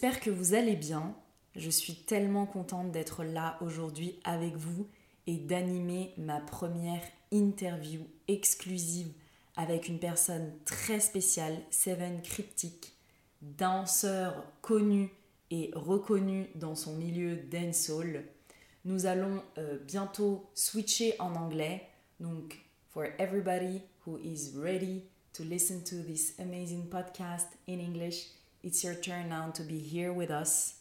j'espère que vous allez bien. Je suis tellement contente d'être là aujourd'hui avec vous et d'animer ma première interview exclusive avec une personne très spéciale, Seven Cryptic, danseur connu et reconnu dans son milieu dancehall. Nous allons euh, bientôt switcher en anglais. Donc, for everybody who is ready to listen to this amazing podcast in English, it's your turn now to be here with us.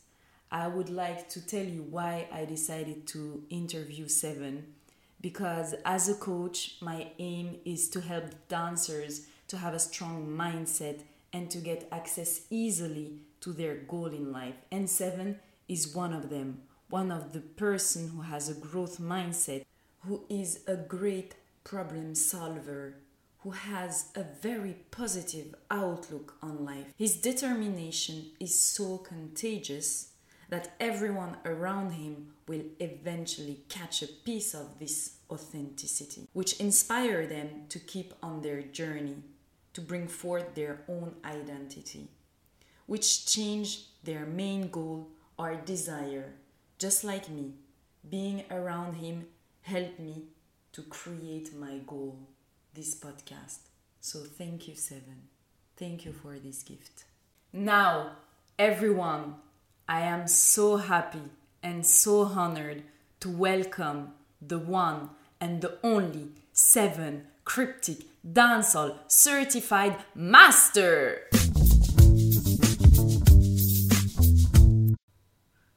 I would like to tell you why I decided to interview Seven because as a coach, my aim is to help dancers to have a strong mindset and to get access easily to their goal in life. And Seven is one of them, one of the person who has a growth mindset, who is a great problem solver, who has a very positive outlook on life. His determination is so contagious that everyone around him will eventually catch a piece of this authenticity, which inspire them to keep on their journey, to bring forth their own identity, which change their main goal or desire, just like me. Being around him helped me to create my goal, this podcast. So thank you, Seven. Thank you for this gift. Now, everyone, I am so happy and so honored to welcome the one and the only seven Kriptic dancehall certified master.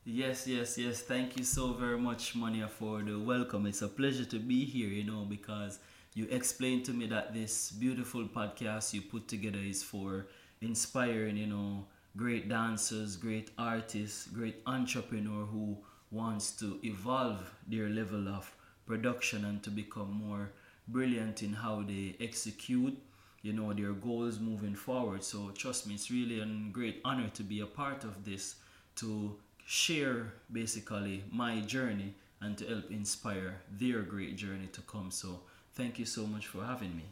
Yes, yes, yes. Thank you so very much, Monia, for the welcome. It's a pleasure to be here, you know, because you explained to me that this beautiful podcast you put together is for inspiring, you know, great dancers, great artists, great entrepreneur who wants to evolve their level of production and to become more brilliant in how they execute you know their goals moving forward. So trust me it's really a great honor to be a part of this to share basically my journey and to help inspire their great journey to come. So thank you so much for having me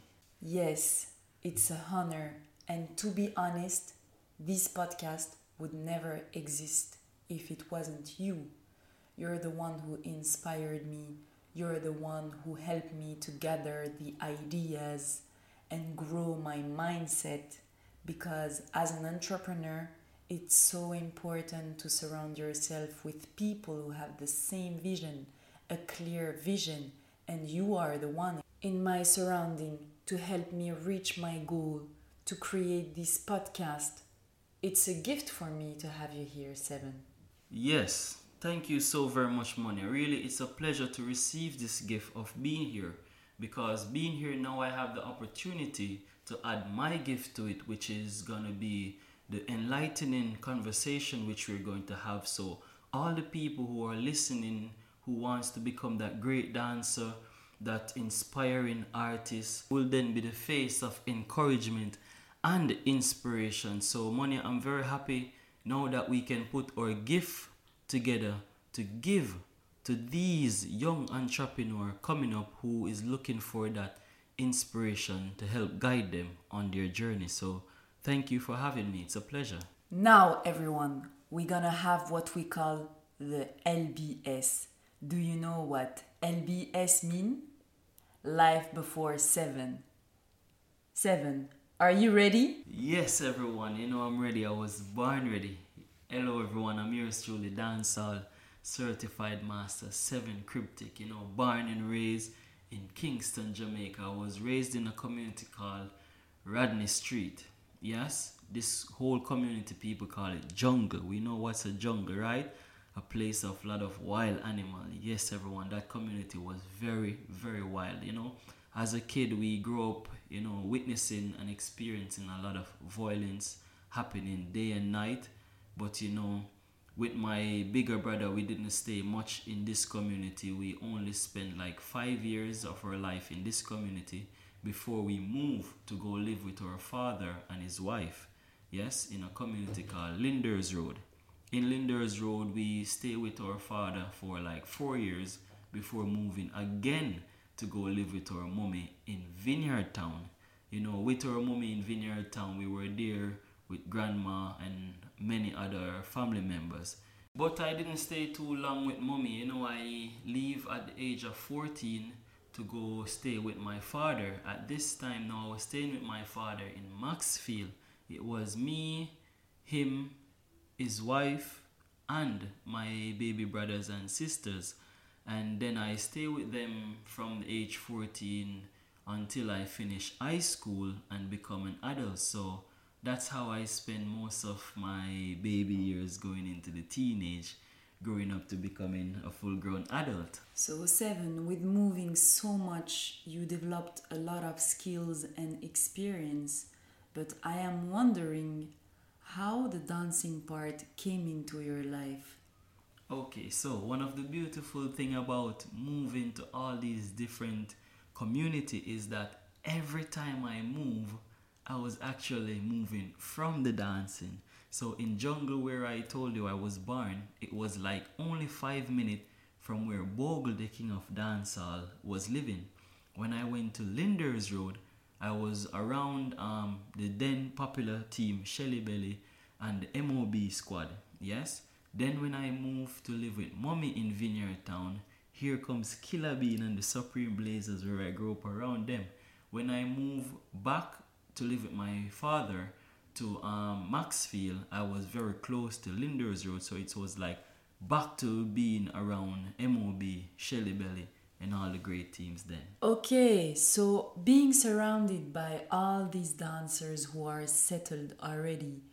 Yes, it's a honor. And to be honest, this podcast would never exist if it wasn't you. You're the one who inspired me. You're the one who helped me to gather the ideas and grow my mindset. Because as an entrepreneur, it's so important to surround yourself with people who have the same vision, a clear vision, and you are the one in my surrounding to help me reach my goal to create this podcast. It's a gift for me to have you here, Seven. Yes, thank you so very much, Monia. Really, it's a pleasure to receive this gift of being here because being here now, I have the opportunity to add my gift to it, which is going to be the enlightening conversation which we're going to have. So, all the people who are listening, who wants to become that great dancer, that inspiring artist, will then be the face of encouragement and inspiration. So, Monia, I'm very happy now that we can put our gift together to give to these young entrepreneur coming up who is looking for that inspiration to help guide them on their journey. So thank you for having me. It's a pleasure. Now, everyone, we're gonna have what we call the LBS. Do you know what LBS mean? Life before seven. Seven. Are you ready? Yes, everyone. You know I'm ready. I was born ready. Hello, everyone. I'm yours truly, dancehall certified master, seven Kriptic. You know, born and raised in Kingston, Jamaica. I was raised in a community called Rodney Street. Yes, this whole community people call it jungle. We know what's a jungle, right? A place of lot of wild animal. Yes, everyone. That community was very, very wild. You know, as a kid, we grew up, you know, witnessing and experiencing a lot of violence happening day and night. But you know, with my bigger brother, we didn't stay much in this community. We only spent like five years of our life in this community before we moved to go live with our father and his wife. Yes, in a community called Lyndhurst Road. In Lyndhurst Road, we stay with our father for like four years before moving again to go live with our mommy in Vineyard Town. You know, with our mommy in Vineyard Town, we were there with grandma and many other family members. But I didn't stay too long with mommy. You know, I leave at the age of 14 to go stay with my father. At this time now, I was staying with my father in Maxfield. It was me, him, his wife, and my baby brothers and sisters. And then I stay with them from the age 14 until I finish high school and become an adult. So that's how I spend most of my baby years going into the teenage, growing up to becoming a full grown adult. So, seven, with moving so much, you developed a lot of skills and experience. But I am wondering how the dancing part came into your life. Okay, so one of the beautiful thing about moving to all these different community is that every time I move, I was actually moving from the dancing. So in Jungle, where I told you I was born, it was like only five minutes from where Bogle, the king of dancehall, was living. When I went to Lyndhurst Road, I was around um, the then popular team Shelly Belly and the MOB squad. Yes. Then when I moved to live with mommy in Vineyard Town, here comes Killer Bean and the Supreme Blazers where I grew up around them. When I moved back to live with my father to um, Maxfield, I was very close to Lyndhurst Road, so it was like back to being around MOB, Shelly Belly, and all the great teams then. Okay, so being surrounded by all these dancers who are settled already,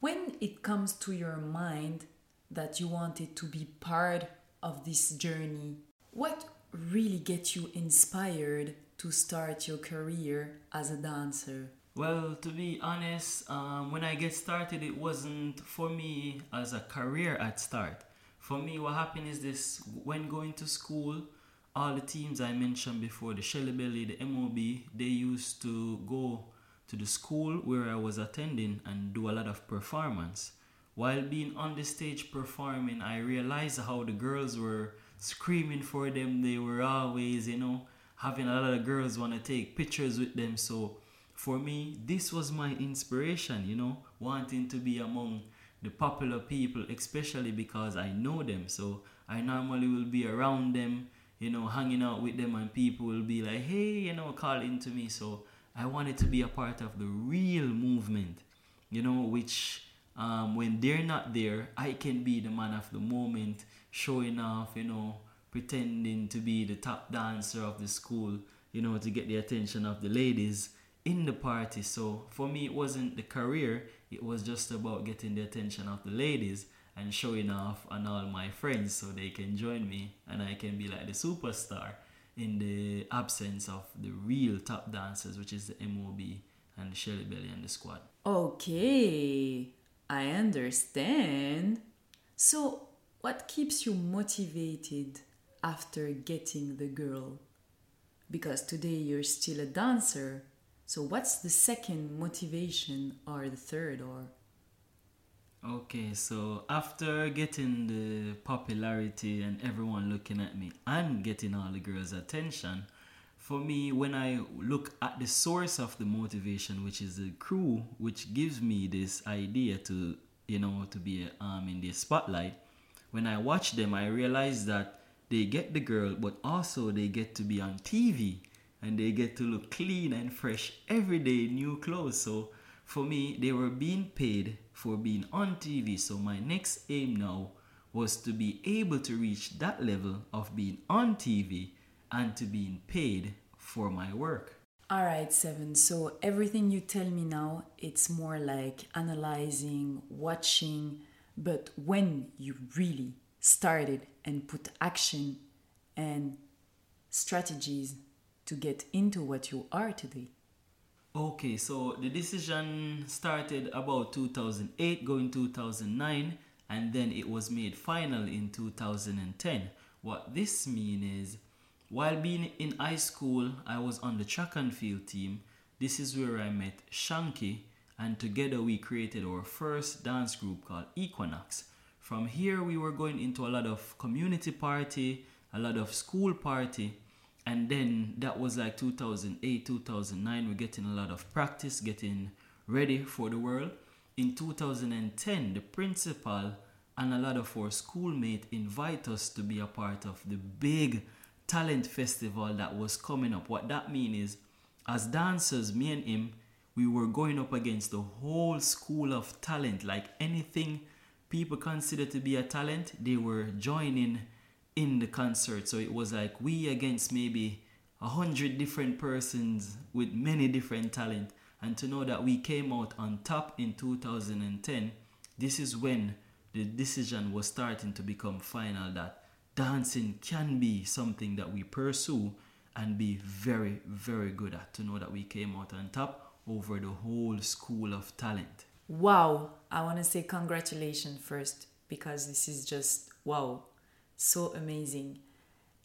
when it comes to your mind that you wanted to be part of this journey, what really gets you inspired to start your career as a dancer? Well, to be honest, um, when I get started, it wasn't for me as a career at start. For me, what happened is this: when going to school, all the teams I mentioned before, the Shelly Belly, the MOB, they used to go to the school where I was attending and do a lot of performance. While being on the stage performing, I realized how the girls were screaming for them. They were always, you know, having a lot of girls want to take pictures with them. So for me, this was my inspiration, you know, wanting to be among the popular people, especially because I know them. So I normally will be around them, you know, hanging out with them, and people will be like, hey, you know, calling to me. So I wanted to be a part of the real movement, you know, which um, when they're not there, I can be the man of the moment, showing off, you know, pretending to be the top dancer of the school, you know, to get the attention of the ladies in the party. So for me, it wasn't the career, it was just about getting the attention of the ladies and showing off on all my friends so they can join me and I can be like the superstar in the absence of the real top dancers, which is the MOB and the Shelly Belly and the squad. Okay, I understand. So, what keeps you motivated after getting the girl? Because today you're still a dancer, so, what's the second motivation or the third or? Okay, so after getting the popularity and everyone looking at me and getting all the girls' attention, for me, when I look at the source of the motivation, which is the crew, which gives me this idea to, you know, to be um, in the spotlight, when I watch them, I realize that they get the girl, but also they get to be on TV and they get to look clean and fresh every day, new clothes. So for me, they were being paid for being on TV. So my next aim now was to be able to reach that level of being on TV and to being paid for my work. All right, Seven. So everything you tell me now, it's more like analyzing, watching, but when you really started and put action and strategies to get into what you are today? Okay, so the decision started about 2008 going 2009 and then it was made final in 2010. What this means is while being in high school, I was on the track and field team. This is where I met Shanky and together we created our first dance group called Equinox. From here we were going into a lot of community party, a lot of school party and then that was like 2008 2009 we're getting a lot of practice getting ready for the world in 2010, the principal and a lot of our schoolmates invite us to be a part of the big talent festival that was coming up. What that means is, as dancers, me and him, we were going up against the whole school of talent. Like anything people consider to be a talent, they were joining in the concert. So it was like we against maybe a hundred different persons with many different talent. And to know that we came out on top in 2010, this is when the decision was starting to become final that dancing can be something that we pursue and be very, very good at. To know that we came out on top over the whole school of talent. Wow, I want to say congratulations first because this is just wow, so amazing.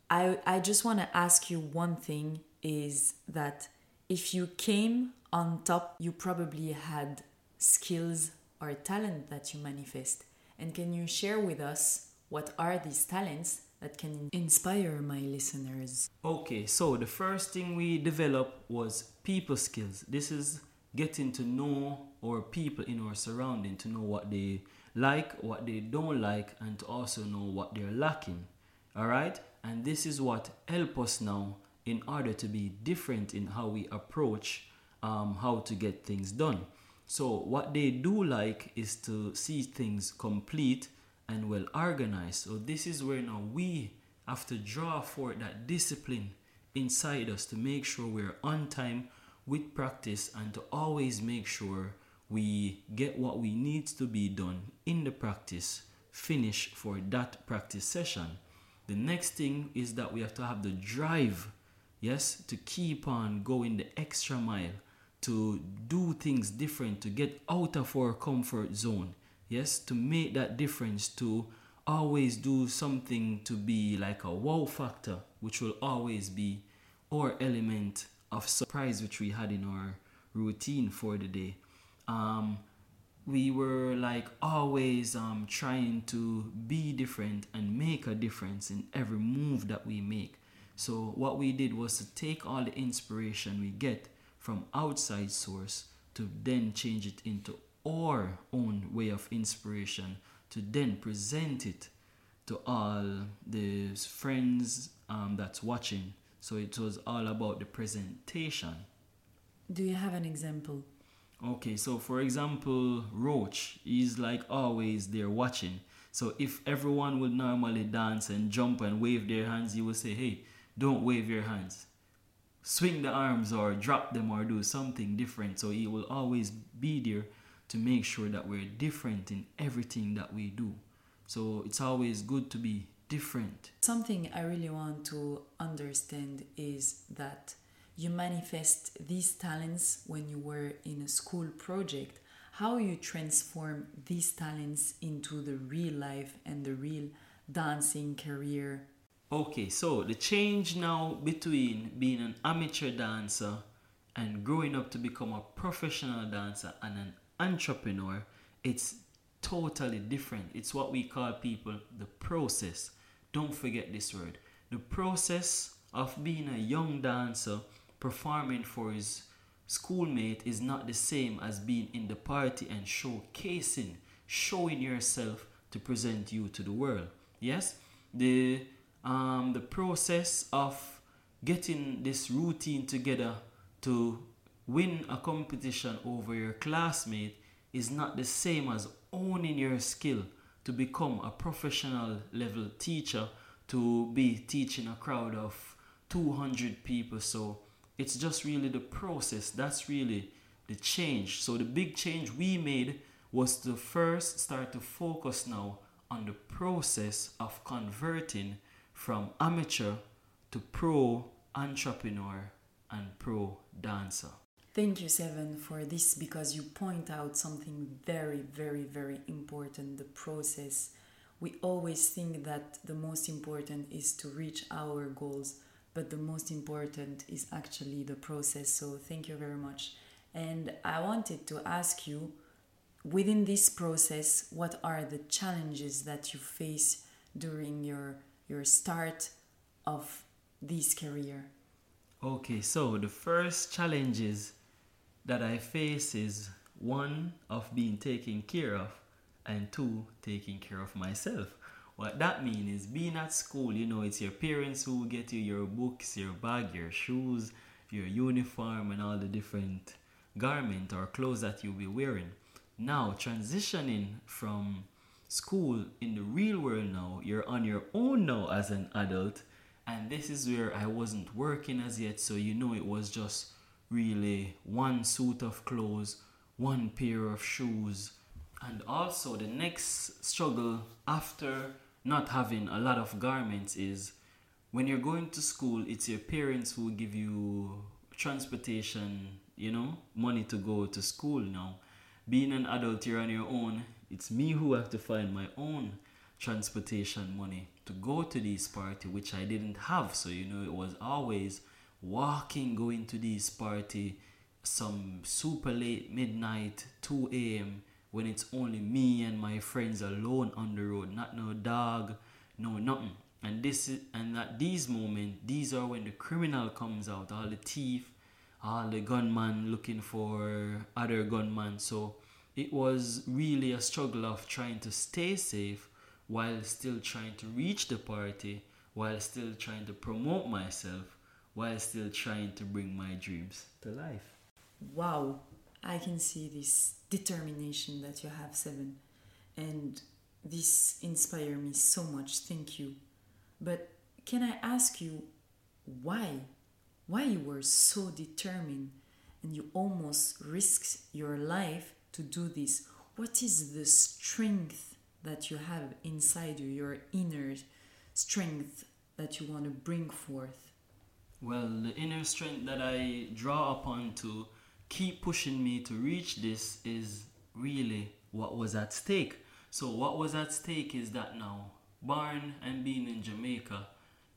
I I just want to ask you one thing is that if you came on top, you probably had skills or talent that you manifest. And can you share with us what are these talents that can inspire my listeners? Okay, so the first thing we developed was people skills. This is getting to know our people in our surrounding, to know what they like, what they don't like, and to also know what they're lacking. All right, and this is what help us now in order to be different in how we approach um, how to get things done. So what they do like is to see things complete and well organized. So this is where now we have to draw forth that discipline inside us to make sure we're on time with practice and to always make sure we get what we need to be done in the practice finish for that practice session. The next thing is that we have to have the drive, yes, to keep on going the extra mile to do things different, to get out of our comfort zone. Yes, to make that difference, to always do something to be like a wow factor, which will always be our element of surprise, which we had in our routine for the day. Um, we were like always um, trying to be different and make a difference in every move that we make. So, what we did was to take all the inspiration we get from outside source to then change it into our own way of inspiration to then present it to all the friends um, that's watching. So it was all about the presentation. Do you have an example okay so for example roach is like always there watching so if everyone would normally dance and jump and wave their hands he would say hey don't wave your hands swing the arms or drop them or do something different. So He will always be there to make sure that we're different in everything that we do. So it's always good to be different. Something I really want to understand is that you manifest these talents when you were in a school project. How you transform these talents into the real life and the real dancing career Okay, so the change now between being an amateur dancer and growing up to become a professional dancer and an entrepreneur, it's totally different. It's what we call people the process. Don't forget this word. The process of being a young dancer performing for his schoolmate is not the same as being in the party and showcasing, showing yourself to present you to the world. Yes? The um, the process of getting this routine together to win a competition over your classmate is not the same as owning your skill to become a professional level teacher to be teaching a crowd of 200 people so it's just really the process that's really the change so the big change we made was to first start to focus now on the process of converting from amateur to pro entrepreneur and pro dancer. Thank you, Seven, for this because you point out something very, very, very important the process. We always think that the most important is to reach our goals, but the most important is actually the process. So, thank you very much. And I wanted to ask you within this process, what are the challenges that you face during your your start of this career? Okay, so the first challenges that I face is one of being taken care of and two taking care of myself what that means is being at school you know it's your parents who get you your books your bag your shoes your uniform and all the different garment or clothes that you'll be wearing. Now transitioning from school in the real world now you're on your own now as an adult and this is where i wasn't working as yet so you know it was just really one suit of clothes one pair of shoes and also the next struggle after not having a lot of garments is when you're going to school it's your parents who give you transportation you know money to go to school now. Being an adult you're on your own it's me who have to find my own transportation money to go to this party which i didn't have. So you know it was always walking going to this party some super late midnight 2 a.m when it's only me and my friends alone on the road not no dog no nothing. And this is and at these moments these are when the criminal comes out all the thief all the gunman looking for other gunman. So it was really a struggle of trying to stay safe while still trying to reach the party while still trying to promote myself while still trying to bring my dreams to life. Wow i can see this determination that you have seven. And this inspire me so much. Thank you. But can i ask you why? Why you were so determined and you almost risked your life to do this? What is the strength that you have inside you your inner strength that you want to bring forth? Well the inner strength that i draw upon to keep pushing me to reach this is really what was at stake. So, what was at stake is that now, born and being in Jamaica,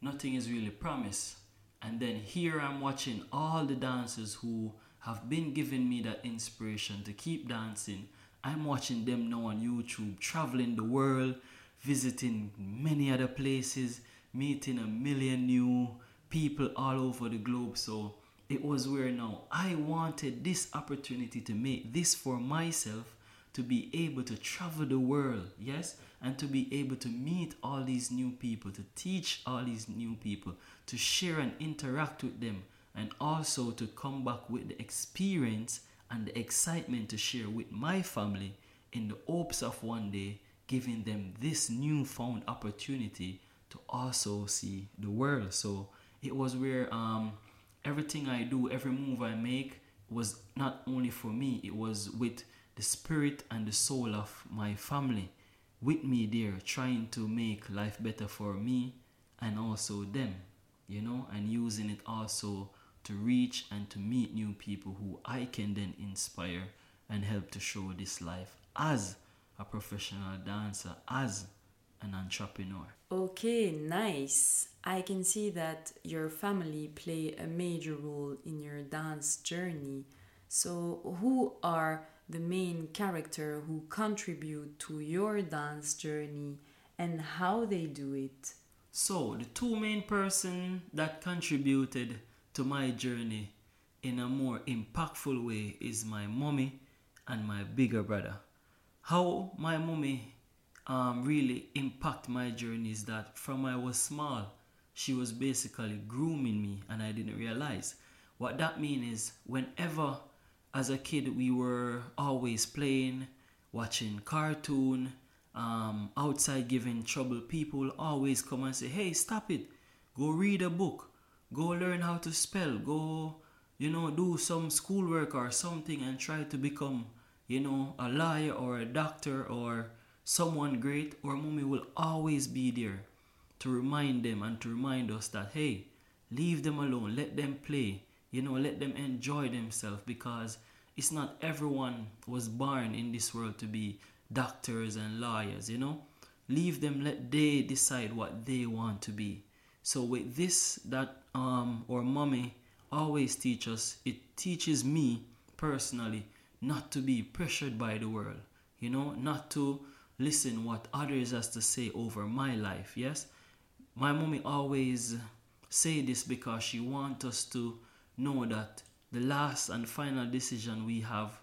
nothing is really promised. And then here I'm watching all the dancers who have been giving me that inspiration to keep dancing. I'm watching them now on YouTube, traveling the world, visiting many other places, meeting a million new people all over the globe. So, it was where now I wanted this opportunity to make this for myself to be able to travel the world, yes, and to be able to meet all these new people, to teach all these new people, to share and interact with them, and also to come back with the experience and the excitement to share with my family in the hopes of one day giving them this newfound opportunity to also see the world. So it was where um, everything I do, every move I make was not only for me, it was with the spirit and the soul of my family with me there, trying to make life better for me and also them, you know, and using it also to reach and to meet new people who I can then inspire and help to show this life as a professional dancer, as an entrepreneur. Okay, nice. I can see that your family play a major role in your dance journey. So, who are the main character who contribute to your dance journey and how they do it? So, the two main person that contributed to my journey in a more impactful way is my mommy and my bigger brother. How my mommy um, really impact my journey is that from I was small, she was basically grooming me and I didn't realize. What that means is whenever as a kid we were always playing, watching cartoon, um, outside giving trouble, people always come and say, hey, stop it. Go read a book. Go learn how to spell. Go, you know, do some schoolwork or something and try to become, you know, a lawyer or a doctor or someone great, or mommy will always be there to remind them and to remind us that, hey, leave them alone, let them play, you know, let them enjoy themselves because it's not everyone was born in this world to be doctors and lawyers, you know. Leave them, let they decide what they want to be. So with this, that um or mommy always teach us, it teaches me personally not to be pressured by the world, you know, not to listen what others has to say over my life yes my mommy always say this because she want us to know that the last and final decision we have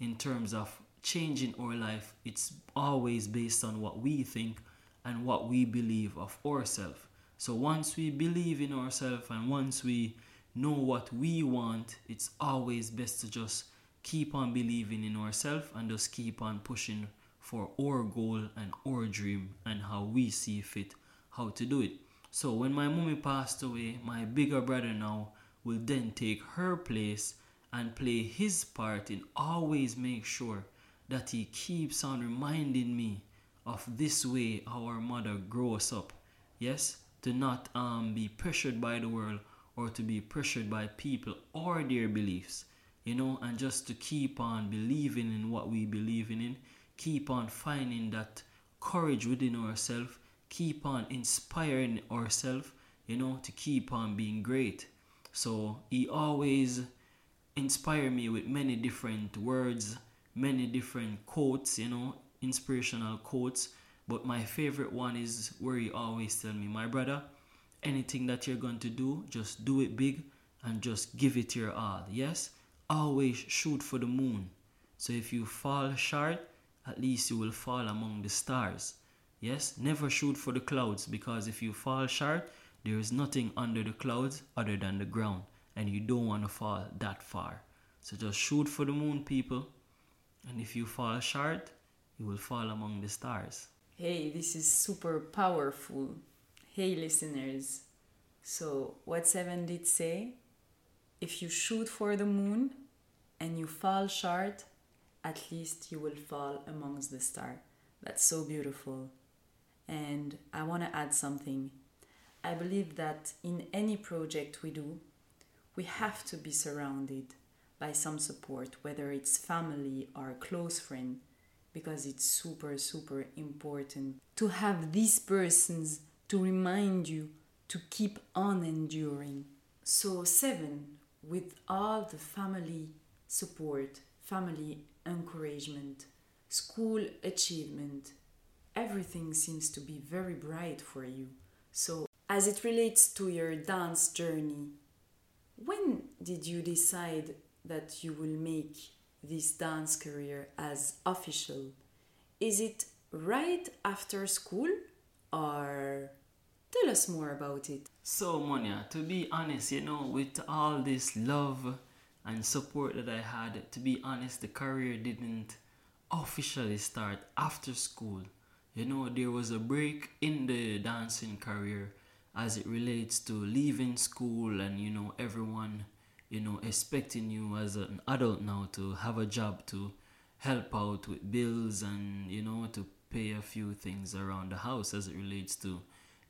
in terms of changing our life, it's always based on what we think and what we believe of ourselves. So once we believe in ourselves and once we know what we want, it's always best to just keep on believing in ourselves and just keep on pushing for our goal and our dream and how we see fit how to do it. So when my mommy passed away, my bigger brother now will then take her place and play his part in always make sure that he keeps on reminding me of this way our mother grows up. Yes, to not um, be pressured by the world or to be pressured by people or their beliefs, you know, and just to keep on believing in what we believe in, keep on finding that courage within ourselves, keep on inspiring ourselves, you know, to keep on being great. So he always inspired me with many different words, many different quotes, you know, inspirational quotes. But my favorite one is where he always tell me, my brother, anything that you're going to do, just do it big and just give it your all. Yes? Always shoot for the moon. So if you fall short, at least you will fall among the stars. Yes? Never shoot for the clouds because if you fall short, there is nothing under the clouds other than the ground and you don't want to fall that far. So just shoot for the moon, people. And if you fall short, you will fall among the stars. Hey, this is super powerful. Hey, listeners. So, what Seven did say if you shoot for the moon and you fall short, at least you will fall amongst the stars. That's so beautiful. And I want to add something. I believe that in any project we do, we have to be surrounded by some support, whether it's family or close friend, because it's super, super important to have these persons to remind you to keep on enduring. So, seven, with all the family support, family encouragement, school achievement, everything seems to be very bright for you. So, as it relates to your dance journey, when did you decide that you will make this dance career as official? Is it right after school or Tell us more about it. So, Monia, to be honest, you know, with all this love and support that I had, to be honest, the career didn't officially start after school. You know, there was a break in the dancing career as it relates to leaving school and, you know, everyone, you know, expecting you as an adult now to have a job to help out with bills and, you know, to pay a few things around the house as it relates to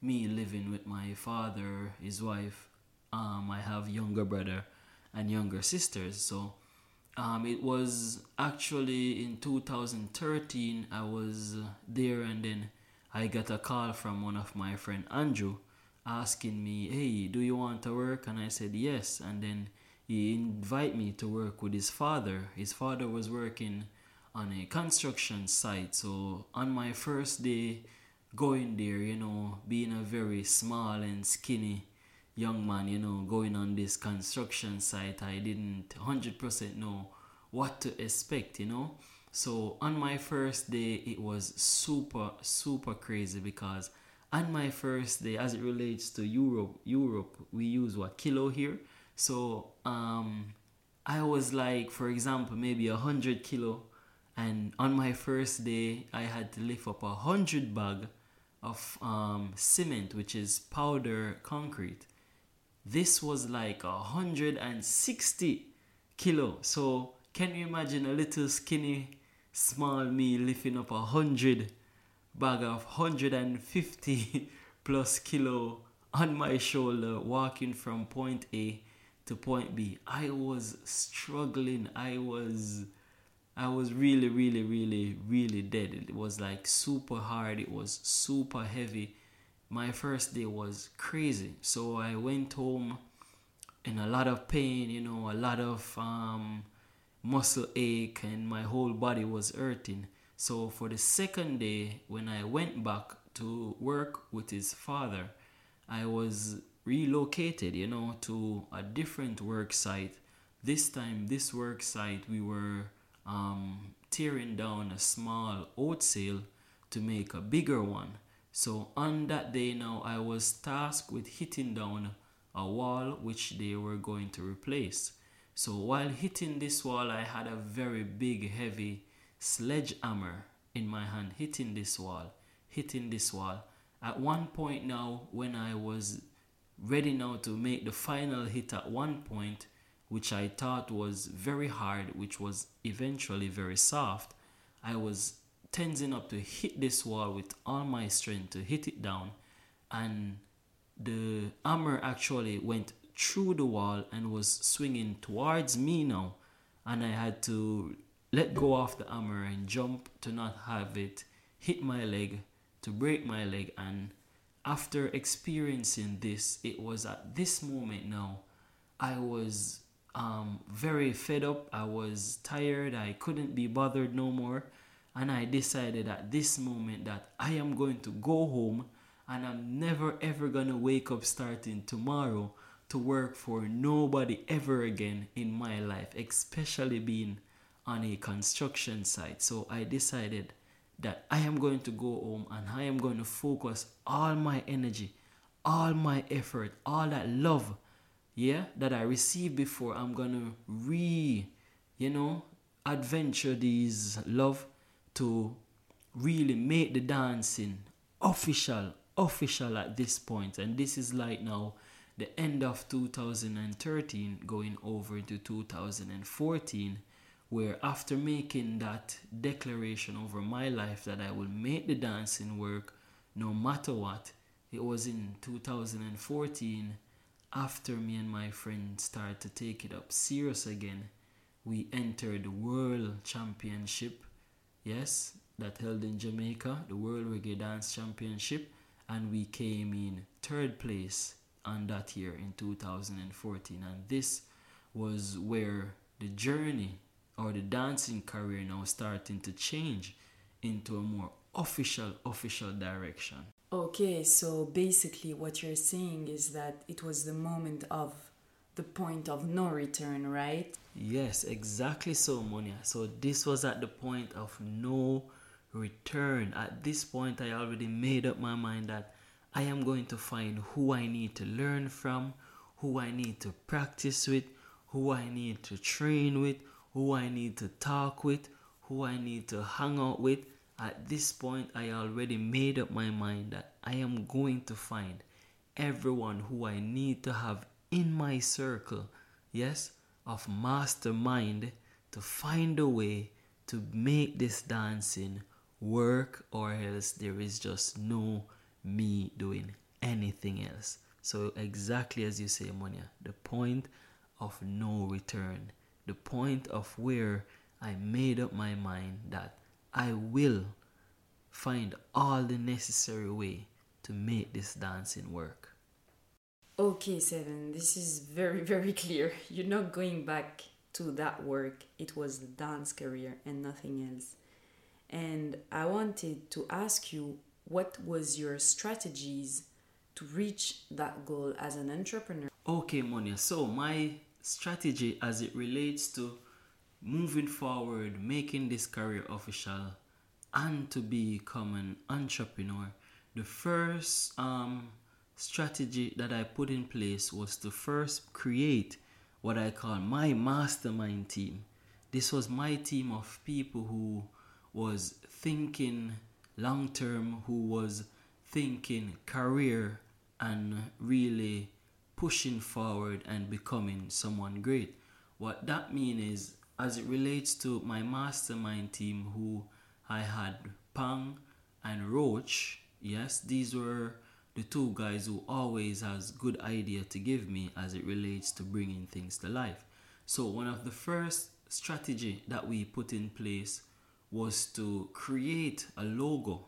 me living with my father, his wife. Um, I have younger brother and younger sisters. So um, it was actually in 2013 I was there and then I got a call from one of my friend Andrew asking me, "Hey, do you want to work?" And I said yes. And then he invited me to work with his father. His father was working on a construction site. So on my first day going there, you know, being a very small and skinny young man, you know, going on this construction site, I didn't 100% know what to expect, you know. So on my first day, it was super, super crazy because on my first day, as it relates to Europe, Europe, we use what kilo here. So um, I was like, for example, maybe a hundred kilo, and on my first day, I had to lift up a hundred bag of um, cement, which is powder concrete. This was like a hundred and sixty kilo. So can you imagine a little skinny, small me lifting up a hundred bag of hundred and fifty plus kilo on my shoulder, walking from point A to point B. I was struggling. I was I was really, really, really, really dead. It was like super hard. It was super heavy. My first day was crazy. So I went home in a lot of pain, you know, a lot of um, muscle ache, and my whole body was hurting. So for the second day, when I went back to work with his father, I was relocated, you know, to a different work site. This time, this work site, we were um, tearing down a small oat sail to make a bigger one. So on that day now, I was tasked with hitting down a wall which they were going to replace. So while hitting this wall, I had a very big, heavy sledgehammer in my hand, hitting this wall, hitting this wall. At one point now, when I was ready now to make the final hit at one point, which I thought was very hard, which was eventually very soft, I was tensing up to hit this wall with all my strength to hit it down, and the hammer actually went through the wall and was swinging towards me now, and I had to let go of the hammer and jump to not have it hit my leg, to break my leg, and after experiencing this, it was at this moment now I was um, very fed up. I was tired. I couldn't be bothered no more. And I decided at this moment that I am going to go home and I'm never ever gonna wake up starting tomorrow to work for nobody ever again in my life, especially being on a construction site. So I decided that I am going to go home and I am going to focus all my energy, all my effort, all that love, yeah, that I received before. I'm going to re, you know, adventure these love to really make the dancing official, official at this point. And this is like now the end of 2013 going over into 2014 where after making that declaration over my life that I will make the dancing work no matter what, it was in 2014 after me and my friend started to take it up serious again. We entered the World Championship, yes, that held in Jamaica, the World Reggae Dance Championship, and we came in third place on that year in 2014. And this was where the journey or the dancing career now starting to change into a more official official direction okay so basically what you're saying is that it was the moment of the point of no return right? Yes exactly so monia. So this was at the point of no return. At this point i already made up my mind that i am going to find who i need to learn from who i need to practice with who i need to train with who I need to talk with, who I need to hang out with. At this point, I already made up my mind that I am going to find everyone who I need to have in my circle, yes, of mastermind to find a way to make this dancing work, or else there is just no me doing anything else. So, exactly as you say, Monia, the point of no return the point of where I made up my mind that I will find all the necessary way to make this dancing work. Okay, Seven, this is very, very clear. You're not going back to that work, it was the dance career and nothing else. And I wanted to ask you what was your strategies to reach that goal as an entrepreneur? Okay, Monia. So my strategy as it relates to moving forward, making this career official, and to become an entrepreneur. The first um, strategy that I put in place was to first create what I call my mastermind team. This was my team of people who was thinking long term, who was thinking career and really pushing forward and becoming someone great. What that means is, as it relates to my mastermind team, who I had Pang and Roach, yes, these were the two guys who always has good idea to give me as it relates to bringing things to life. So one of the first strategy that we put in place was to create a logo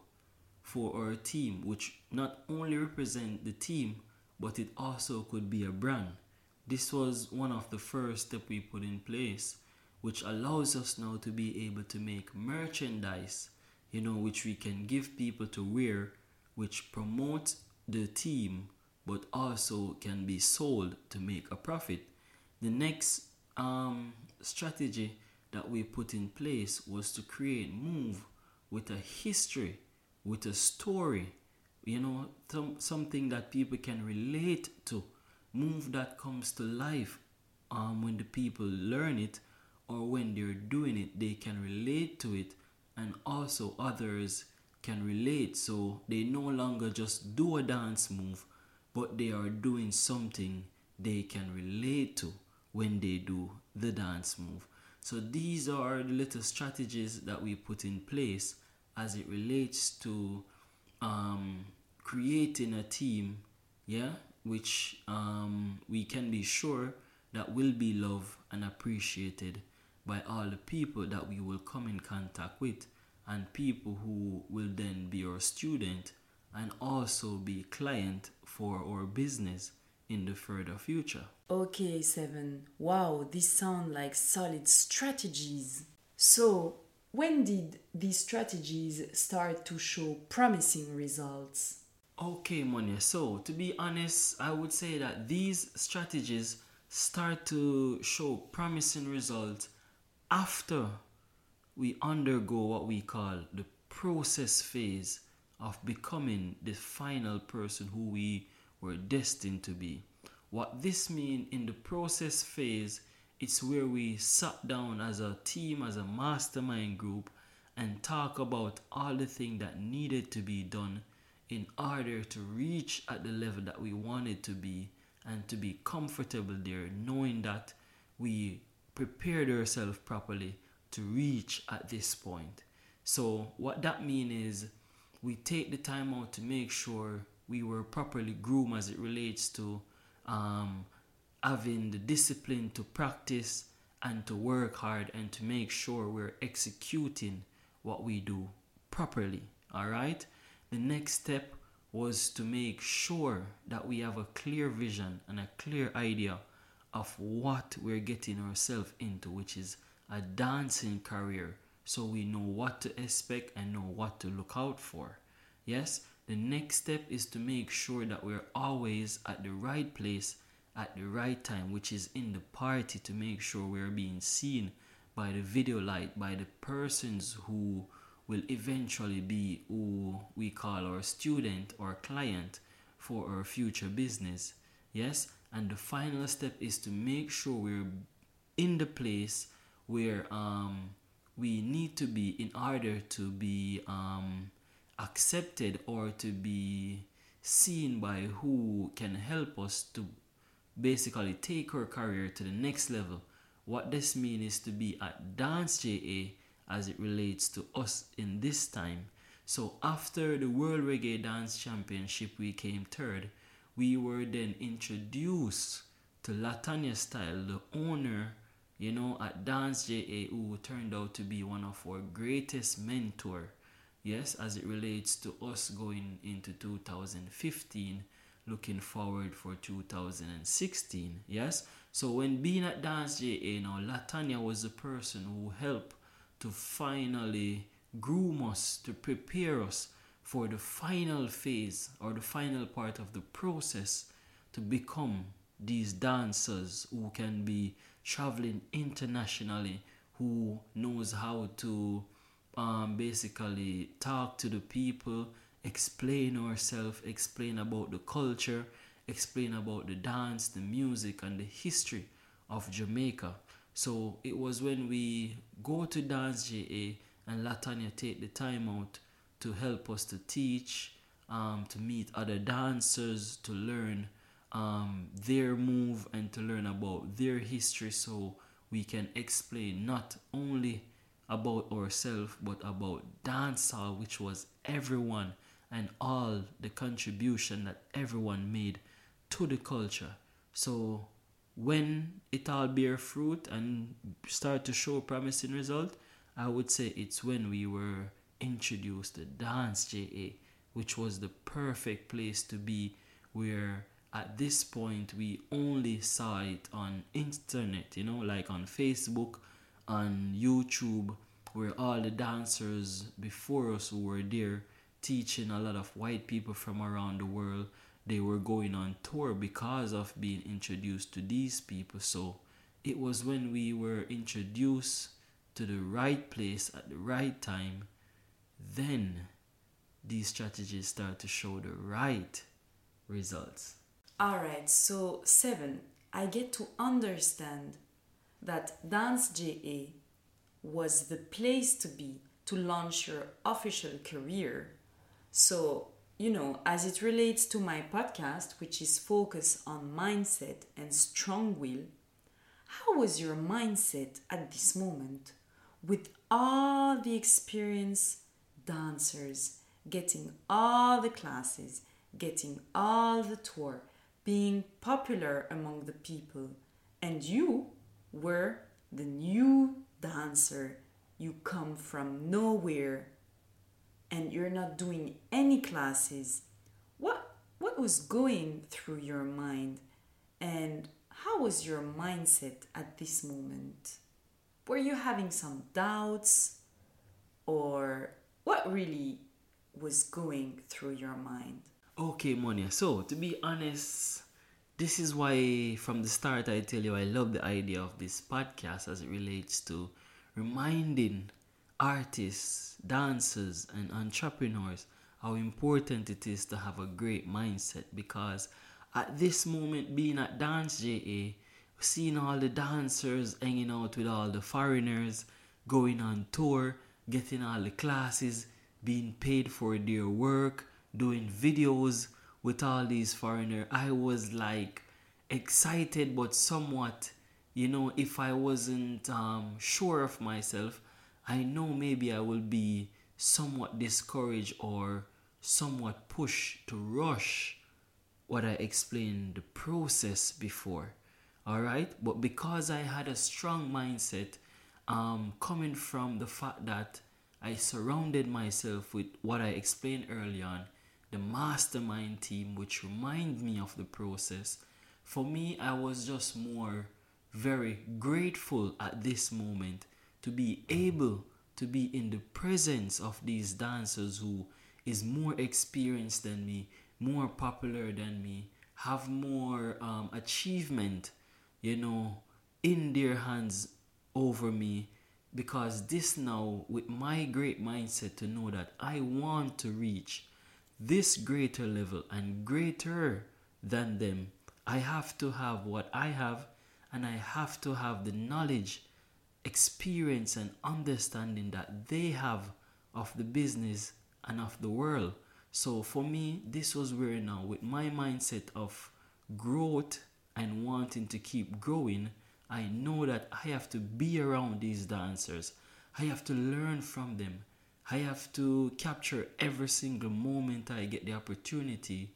for our team which not only represent the team but it also could be a brand. This was one of the first step we put in place, which allows us now to be able to make merchandise, you know, which we can give people to wear, which promote the team, but also can be sold to make a profit. The next um, strategy that we put in place was to create move with a history, with a story, you know, some, something that people can relate to, move that comes to life um, when the people learn it or when they're doing it, they can relate to it, and also others can relate. So they no longer just do a dance move, but they are doing something they can relate to when they do the dance move. So these are the little strategies that we put in place as it relates to um, creating a team, yeah, which um, we can be sure that will be loved and appreciated by all the people that we will come in contact with and people who will then be your student and also be client for our business in the further future. Okay, Seven. Wow, these sound like solid strategies. So, when did these strategies start to show promising results? Okay, Monia. So, to be honest, I would say that these strategies start to show promising results after we undergo what we call the process phase of becoming the final person who we were destined to be. What this means in the process phase, it's where we sat down as a team, as a mastermind group, and talk about all the things that needed to be done in order to reach at the level that we wanted to be and to be comfortable there, knowing that we prepared ourselves properly to reach at this point. So, what that means is we take the time out to make sure we were properly groomed as it relates to um, having the discipline to practice and to work hard and to make sure we're executing what we do properly. All right. The next step was to make sure that we have a clear vision and a clear idea of what we're getting ourselves into, which is a dancing career. So we know what to expect and know what to look out for. Yes, the next step is to make sure that we're always at the right place at the right time, which is in the party to make sure we're being seen by the video light, by the persons who will eventually be who we call our student or client for our future business. Yes, and the final step is to make sure we're in the place where um, we need to be in order to be um, accepted or to be seen by who can help us to basically take our career to the next level. What this means is to be at Dance JA as it relates to us in this time. So after the World Reggae Dance Championship, we came third. We were then introduced to Latonya Style, the owner, you know, at Dance JA, who turned out to be one of our greatest mentor. Yes, as it relates to us going into 2015, looking forward for 2016. Yes, so when being at Dance JA, know, Latonya was the person who helped to finally groom us, to prepare us for the final phase or the final part of the process to become these dancers who can be traveling internationally, who knows how to um, basically talk to the people, explain ourselves, explain about the culture, explain about the dance, the music, and the history of Jamaica. So it was when we go to Dance JA and Latonya take the time out to help us to teach, um, to meet other dancers, to learn um, their move and to learn about their history so we can explain not only about ourselves but about dancehall which was everyone and all the contribution that everyone made to the culture. So when it all bear fruit and start to show promising result i would say it's when we were introduced to dance ja which was the perfect place to be where at this point we only saw it on internet you know like on facebook on youtube where all the dancers before us were there teaching a lot of white people from around the world they were going on tour because of being introduced to these people so it was when we were introduced to the right place at the right time, then these strategies start to show the right results. Alright, so seven, I get to understand that Dance JA was the place to be to launch your official career. So, you know, as it relates to my podcast, which is focused on mindset and strong will, how was your mindset at this moment with all the experience dancers, getting all the classes, getting all the tour, being popular among the people, and you were the new dancer. You come from nowhere and you're not doing any classes. What what was going through your mind and how was your mindset at this moment? Were you having some doubts or what really was going through your mind? Okay, Monia. So, to be honest, this is why from the start I tell you I love the idea of this podcast as it relates to reminding artists, dancers, and entrepreneurs how important it is to have a great mindset because at this moment, being at Dance JA, seeing all the dancers hanging out with all the foreigners, going on tour, getting all the classes, being paid for their work, doing videos with all these foreigners, I was like excited but somewhat, you know, if I wasn't um, sure of myself, I know maybe I will be somewhat discouraged or somewhat pushed to rush what I explained the process before. All right, but because I had a strong mindset, um, coming from the fact that I surrounded myself with what I explained early on, the mastermind team, which remind me of the process. For me, I was just more very grateful at this moment to be able to be in the presence of these dancers who is more experienced than me, more popular than me, have more um, achievement, you know, in their hands over me. Because this now, with my great mindset to know that I want to reach this greater level and greater than them, I have to have what I have and I have to have the knowledge, experience, and understanding that they have of the business and of the world. So for me, this was where now, with my mindset of growth and wanting to keep growing, I know that I have to be around these dancers. I have to learn from them. I have to capture every single moment I get the opportunity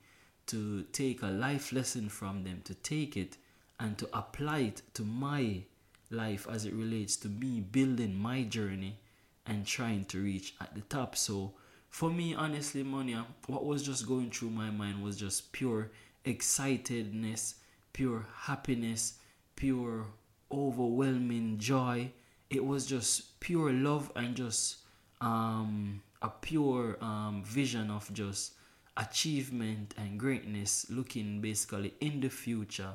to take a life lesson from them, to take it and to apply it to my life as it relates to me building my journey and trying to reach at the top. So for me, honestly, Monia, um, what was just going through my mind was just pure excitedness, pure happiness, pure overwhelming joy. It was just pure love and just um, a pure um, vision of just achievement and greatness looking basically in the future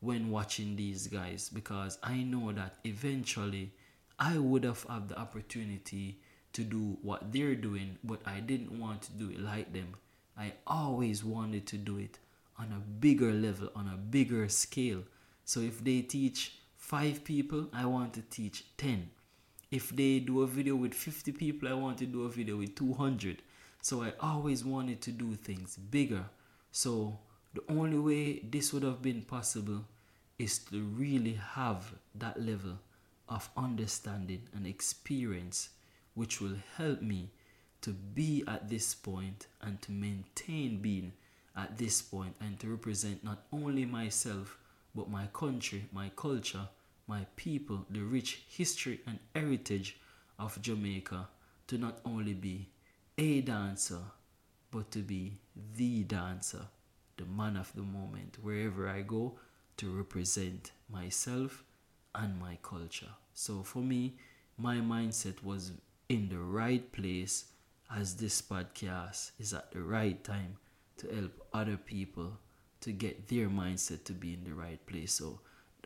when watching these guys because I know that eventually I would have had the opportunity to do what they're doing, but I didn't want to do it like them. I always wanted to do it on a bigger level, on a bigger scale. So if they teach five people, I want to teach 10. If they do a video with 50 people, I want to do a video with 200. So I always wanted to do things bigger. So the only way this would have been possible is to really have that level of understanding and experience which will help me to be at this point and to maintain being at this point and to represent not only myself but my country, my culture, my people, the rich history and heritage of Jamaica to not only be a dancer but to be the dancer, the man of the moment, wherever I go to represent myself and my culture. So for me, my mindset was in the right place as this podcast is at the right time to help other people to get their mindset to be in the right place. So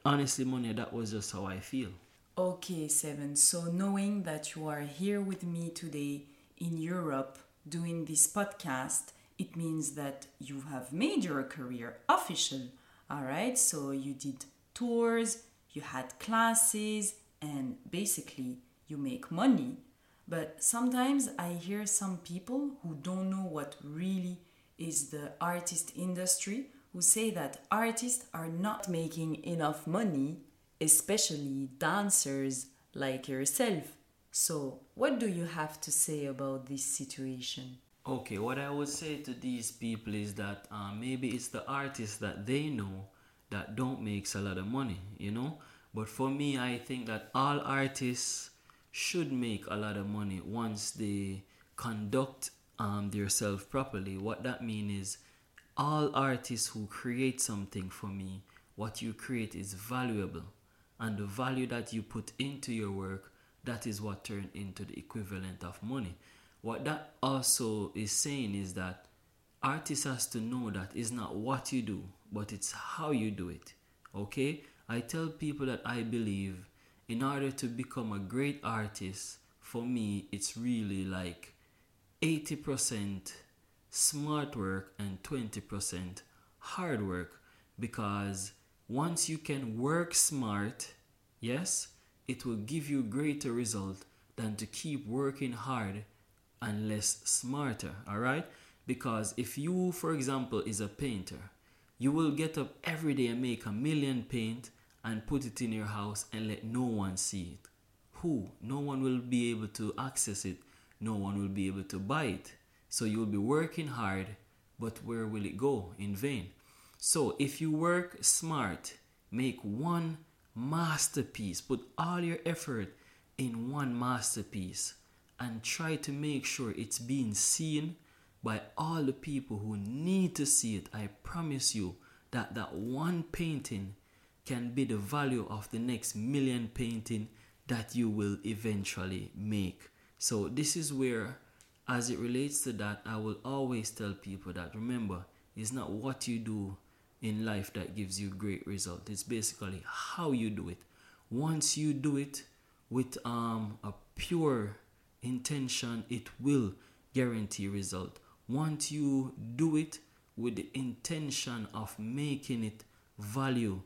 honestly, Monia, that was just how I feel. Okay, Seven. So, knowing that you are here with me today in Europe doing this podcast, it means that you have made your career official. All right, so you did tours, you had classes, and basically you make money. But sometimes I hear some people who don't know what really is the artist industry who say that artists are not making enough money especially dancers like yourself. So, what do you have to say about this situation? Okay, what I would say to these people is that uh, maybe it's the artists that they know that don't makes a lot of money, you know. But for me, I think that all artists should make a lot of money once they conduct um, themselves properly. What that means is all artists who create something for me, what you create is valuable. And the value that you put into your work that is what turned into the equivalent of money. What that also is saying is that artists has to know that it's not what you do but it's how you do it. Okay? I tell people that i believe in order to become a great artist for me it's really like 80% smart work and 20% hard work because once you can work smart, yes, it will give you greater result than to keep working hard and less smarter, all right? Because if you, for example, is a painter, you will get up every day and make a million paint and put it in your house and let no one see it. Who? No one will be able to access it. No one will be able to buy it. So you'll be working hard, but where will it go? In vain. So if you work smart, make one masterpiece, put all your effort in one masterpiece and try to make sure it's being seen by all the people who need to see it. I promise you that that one painting can be the value of the next million painting that you will eventually make. So this is where as it relates to that I will always tell people that remember it's not what you do in life that gives you great result. It's basically how you do it. Once you do it with um, a pure intention, it will guarantee result. Once you do it with the intention of making it value,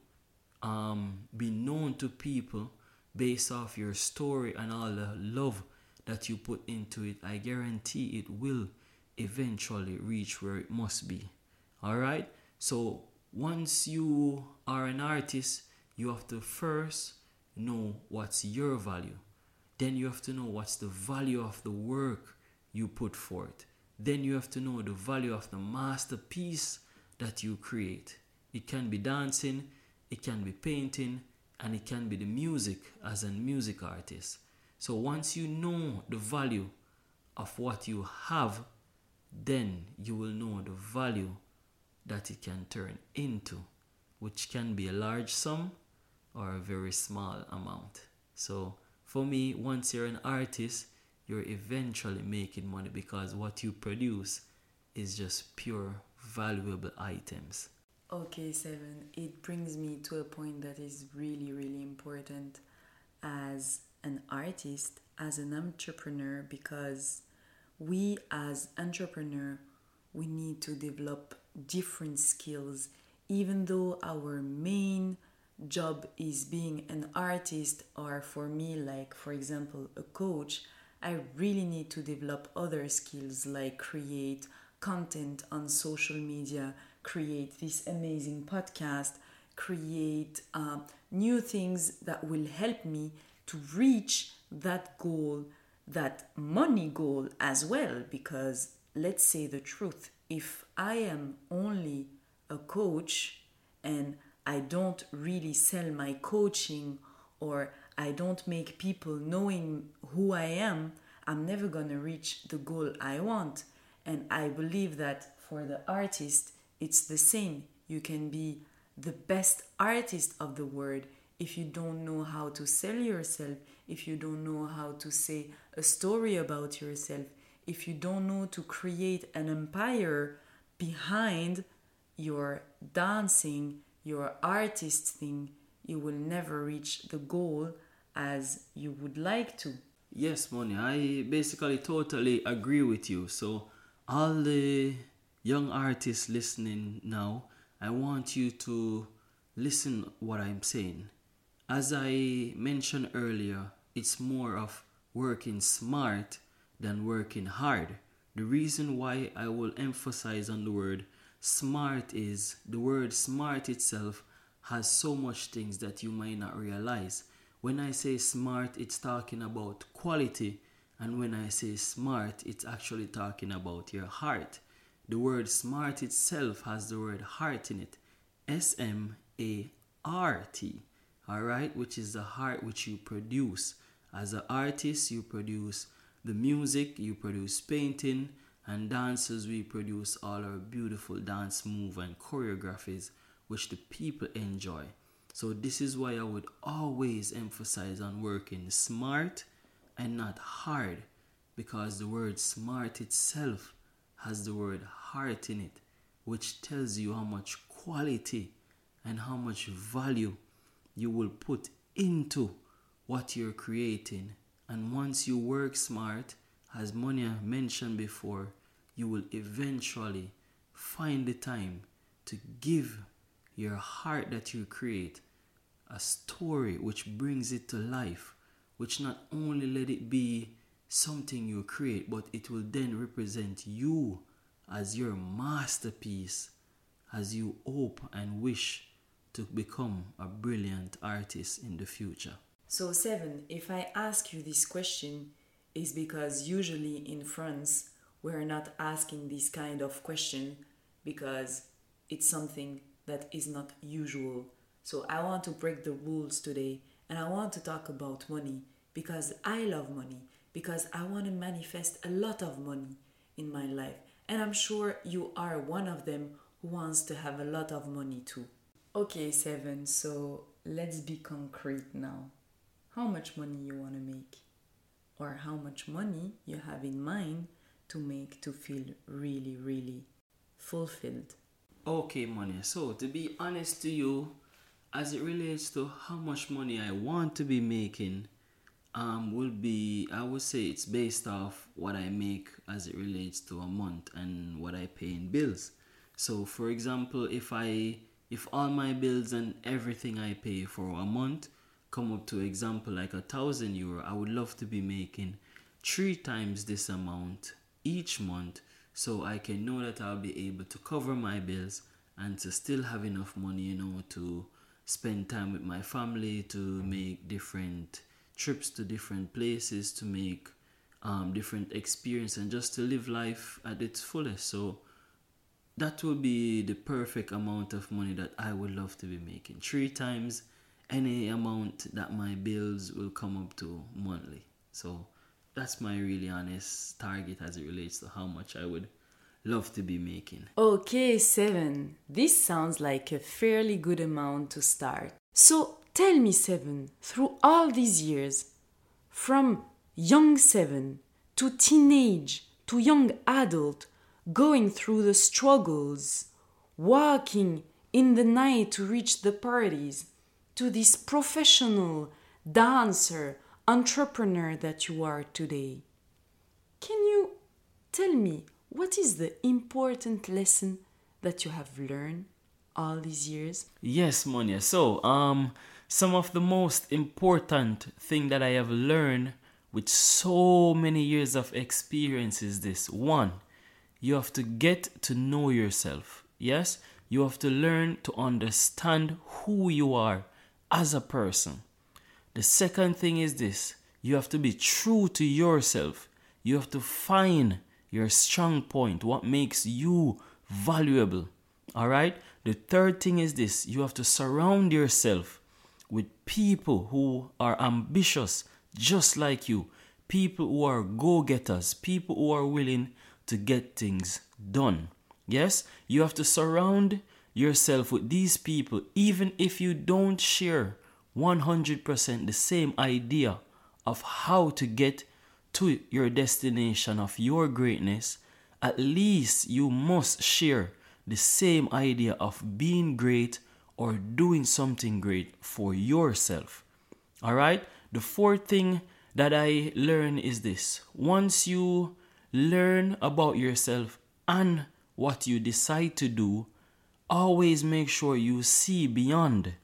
um, be known to people based off your story and all the love that you put into it, I guarantee it will eventually reach where it must be. All right. So once you are an artist, you have to first know what's your value. Then you have to know what's the value of the work you put forth. Then you have to know the value of the masterpiece that you create. It can be dancing, it can be painting, and it can be the music as a music artist. So once you know the value of what you have, then you will know the value that it can turn into, which can be a large sum or a very small amount. So, for me, once you're an artist, you're eventually making money because what you produce is just pure valuable items. Okay, Seven, it brings me to a point that is really, really important as an artist, as an entrepreneur, because we as entrepreneur, we need to develop different skills, even though our main job is being an artist, or for me, like for example, a coach, I really need to develop other skills like create content on social media, create this amazing podcast, create uh, new things that will help me to reach that goal, that money goal as well. Because let's say the truth, if I am only a coach and I don't really sell my coaching or I don't make people knowing who I am, I'm never going to reach the goal I want. And I believe that for the artist, it's the same. You can be the best artist of the world if you don't know how to sell yourself, if you don't know how to say a story about yourself, if you don't know to create an empire behind your dancing, your artist thing, you will never reach the goal as you would like to. Yes, Monia, I basically totally agree with you. So, all the young artists listening now, I want you to listen what I'm saying. As I mentioned earlier, it's more of working smart than working hard. The reason why I will emphasize on the word smart is the word smart itself has so much things that you might not realize. When I say smart, it's talking about quality, and when I say smart, it's actually talking about your heart. The word smart itself has the word heart in it. S M A R T. Alright, which is the heart which you produce. As an artist, you produce the music, you produce painting, and dancers, we produce all our beautiful dance move and choreographies which the people enjoy. So this is why I would always emphasize on working smart and not hard because the word smart itself has the word heart in it which tells you how much quality and how much value you will put into what you're creating. And once you work smart, as Monia mentioned before, you will eventually find the time to give your heart that you create a story which brings it to life, which not only let it be something you create, but it will then represent you as your masterpiece as you hope and wish to become a brilliant artist in the future. So, seven, if I ask you this question, is because usually in France, we're not asking this kind of question because it's something that is not usual. So, I want to break the rules today and I want to talk about money because I love money, because I want to manifest a lot of money in my life. And I'm sure you are one of them who wants to have a lot of money too. Okay, seven, so let's be concrete now. How much money you want to make? Or how much money you have in mind to make to feel really, really fulfilled? Okay, Monia. So, to be honest to you, as it relates to how much money I want to be making, um, will be I would say it's based off what I make as it relates to a month and what I pay in bills. So, for example, if I if all my bills and everything I pay for a month come up to example like a thousand euro, I would love to be making three times this amount each month so I can know that I'll be able to cover my bills and to still have enough money, you know, to spend time with my family, to make different trips to different places, to make um, different experience and just to live life at its fullest. So that will be the perfect amount of money that I would love to be making. Three times any amount that my bills will come up to monthly. So that's my really honest target as it relates to how much I would love to be making. Okay, seven. This sounds like a fairly good amount to start. So tell me, seven, through all these years, from young seven to teenage to young adult, going through the struggles, walking in the night to reach the parties, to this professional dancer, entrepreneur that you are today. Can you tell me what is the important lesson that you have learned all these years? Yes, Monia. So, um, some of the most important thing that I have learned with so many years of experience is this. One, you have to get to know yourself. Yes, you have to learn to understand who you are as a person. The second thing is this you have to be true to yourself. You have to find your strong point, what makes you valuable. All right? The third thing is this you have to surround yourself with people who are ambitious just like you, people who are go getters, people who are willing to get things done. Yes, you have to surround yourself with these people, even if you don't share 100% the same idea of how to get to your destination of your greatness. At least you must share the same idea of being great or doing something great for yourself. All right? The fourth thing that I learn is this once you learn about yourself and what you decide to do, always make sure you see beyond,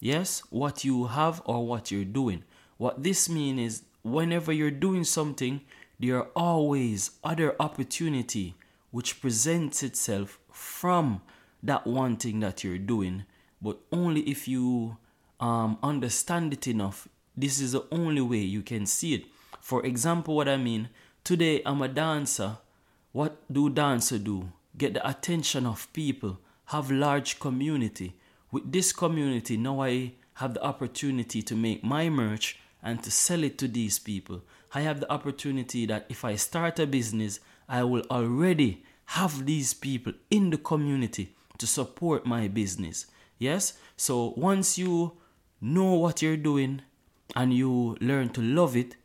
yes, what you have or what you're doing. What this means is whenever you're doing something, there are always other opportunity which presents itself from that one thing that you're doing, but only if you um, understand it enough. This is the only way you can see it. For example, what I mean today, I'm a dancer. What do dancer do? Get the attention of people, have large community. With this community, now I have the opportunity to make my merch and to sell it to these people. I have the opportunity that if I start a business, I will already have these people in the community to support my business. Yes? So once you know what you're doing and you learn to love it,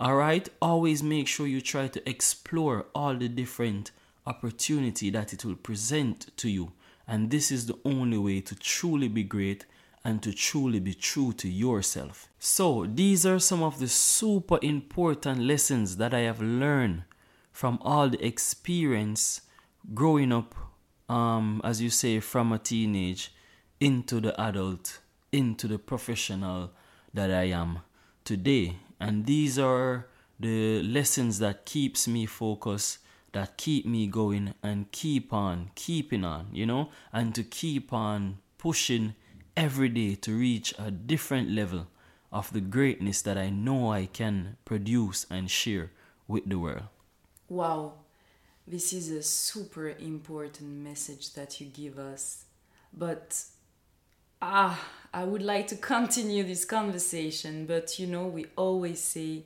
all right, always make sure you try to explore all the different opportunity that it will present to you. And this is the only way to truly be great and to truly be true to yourself. So, these are some of the super important lessons that I have learned from all the experience growing up, um, as you say, from a teenage into the adult, into the professional that I am today. And these are the lessons that keeps me focused that keep me going and keep on keeping on you know and to keep on pushing every day to reach a different level of the greatness that I know I can produce and share with the world. Wow, this is a super important message that you give us. But ah, I would like to continue this conversation, but you know, we always say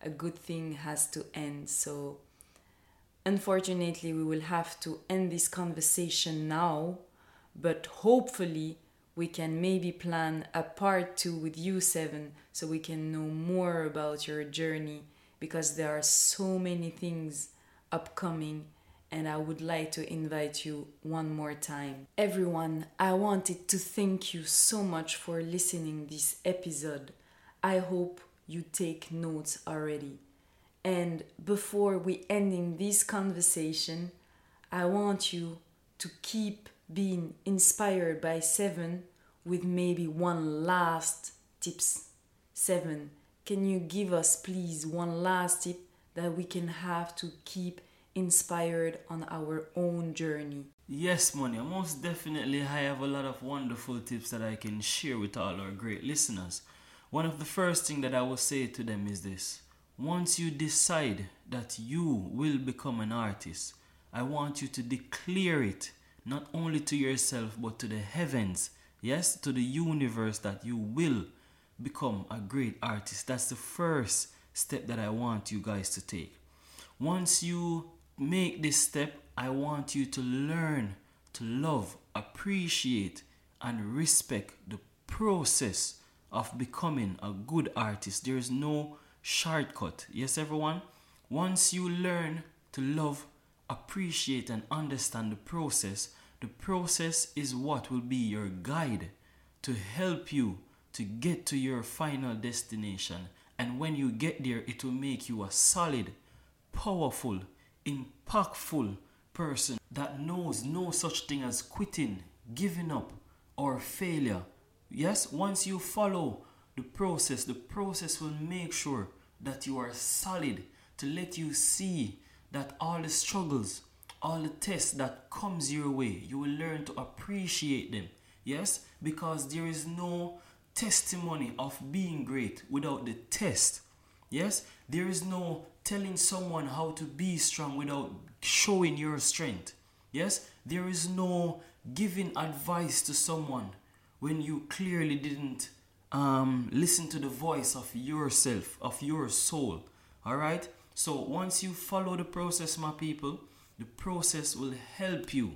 a good thing has to end. So, unfortunately, we will have to end this conversation now, but hopefully, we can maybe plan a part two with you, Seven, so we can know more about your journey because there are so many things upcoming and I would like to invite you one more time. Everyone, I wanted to thank you so much for listening this episode. I hope you take notes already. And before we ending this conversation, I want you to keep being inspired by seven with maybe one last tips. Seven, can you give us please one last tip that we can have to keep inspired on our own journey? Yes, Monia. Most definitely, I have a lot of wonderful tips that I can share with all our great listeners. One of the first thing that I will say to them is this: once you decide that you will become an artist, I want you to declare it not only to yourself but to the heavens, yes, to the universe that you will become a great artist. That's the first step that I want you guys to take. Once you make this step, I want you to learn to love, appreciate, and respect the process of becoming a good artist. There is no shortcut. Yes, everyone? Once you learn to love, appreciate, and understand the process, the process is what will be your guide to help you to get to your final destination. And when you get there, it will make you a solid, powerful, impactful person that knows no such thing as quitting, giving up, or failure. Yes, once you follow the process, the process will make sure that you are solid to let you see that all the struggles, all the tests that comes your way, you will learn to appreciate them. Yes, because there is no testimony of being great without the test. Yes, there is no telling someone how to be strong without showing your strength. Yes, there is no giving advice to someone when you clearly didn't um, listen to the voice of yourself, of your soul. All right. So once you follow the process, my people, the process will help you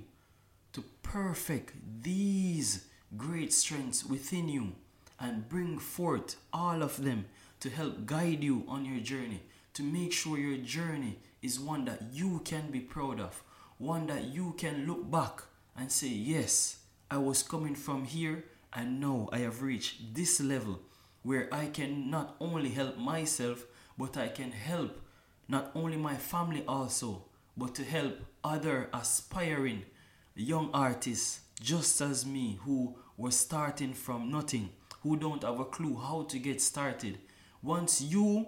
to perfect these great strengths within you and bring forth all of them to help guide you on your journey, to make sure your journey is one that you can be proud of, one that you can look back and say, Yes, I was coming from here and now I have reached this level where I can not only help myself, but I can help not only my family also, but to help other aspiring young artists just as me who were starting from nothing, who don't have a clue how to get started. Once you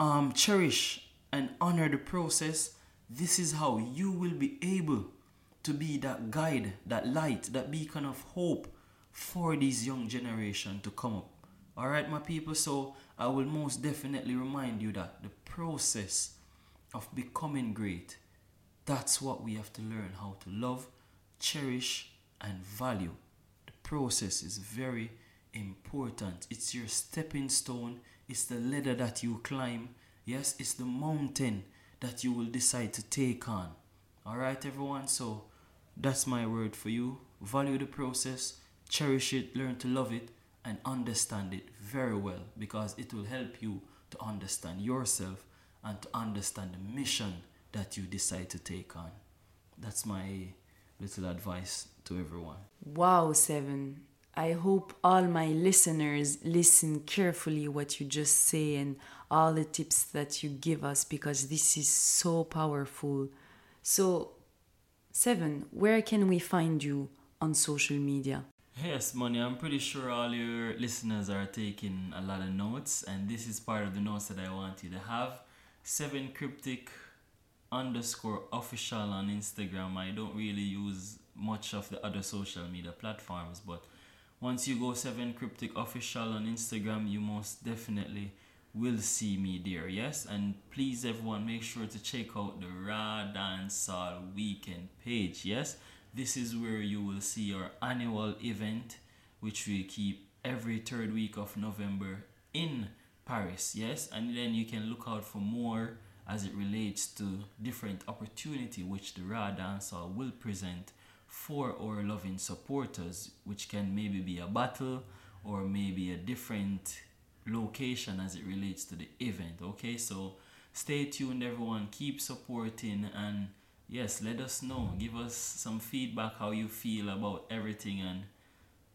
um, cherish and honor the process, this is how you will be able to be that guide, that light, that beacon of hope for this young generation to come up. Alright, my people, so I will most definitely remind you that the process of becoming great, that's what we have to learn how to love, cherish, and value. The process is very important. It's your stepping stone, it's the ladder that you climb. Yes, it's the mountain that you will decide to take on. Alright, everyone, so that's my word for you. Value the process, cherish it, learn to love it, and understand it very well because it will help you to understand yourself and to understand the mission that you decide to take on. That's my little advice to everyone. Wow, Seven. I hope all my listeners listen carefully what you just say and all the tips that you give us because this is so powerful. So, Seven, where can we find you on social media? Yes, Monia, I'm pretty sure all your listeners are taking a lot of notes, and this is part of the notes that I want you to have. Seven Kriptic underscore official on Instagram. I don't really use much of the other social media platforms, but once you go Seven Kriptic official on Instagram, you most definitely will see me there. Yes, and please, everyone, make sure to check out the Raw Dancehall Weekend page. Yes, this is where you will see our annual event, which we keep every third week of November in Paris. Yes, and then you can look out for more as it relates to different opportunity which the Raw Dancehall will present for our loving supporters, which can maybe be a battle or maybe a different location as it relates to the event. Okay, so stay tuned, everyone. Keep supporting and yes, let us know. Give us some feedback how you feel about everything, and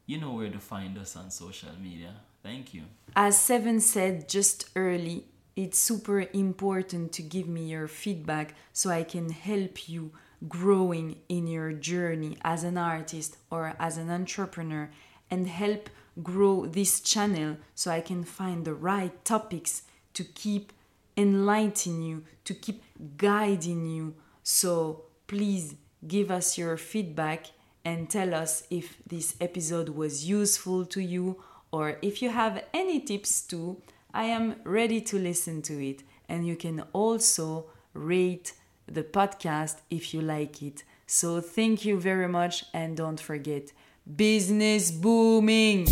you know where to find us on social media. Thank you. As Seven said just early, it's super important to give me your feedback so I can help you growing in your journey as an artist or as an entrepreneur and help grow this channel so I can find the right topics to keep enlightening you, to keep guiding you. So please give us your feedback and tell us if this episode was useful to you or if you have any tips too. I am ready to listen to it. And you can also rate the podcast if you like it. So thank you very much and don't forget business booming.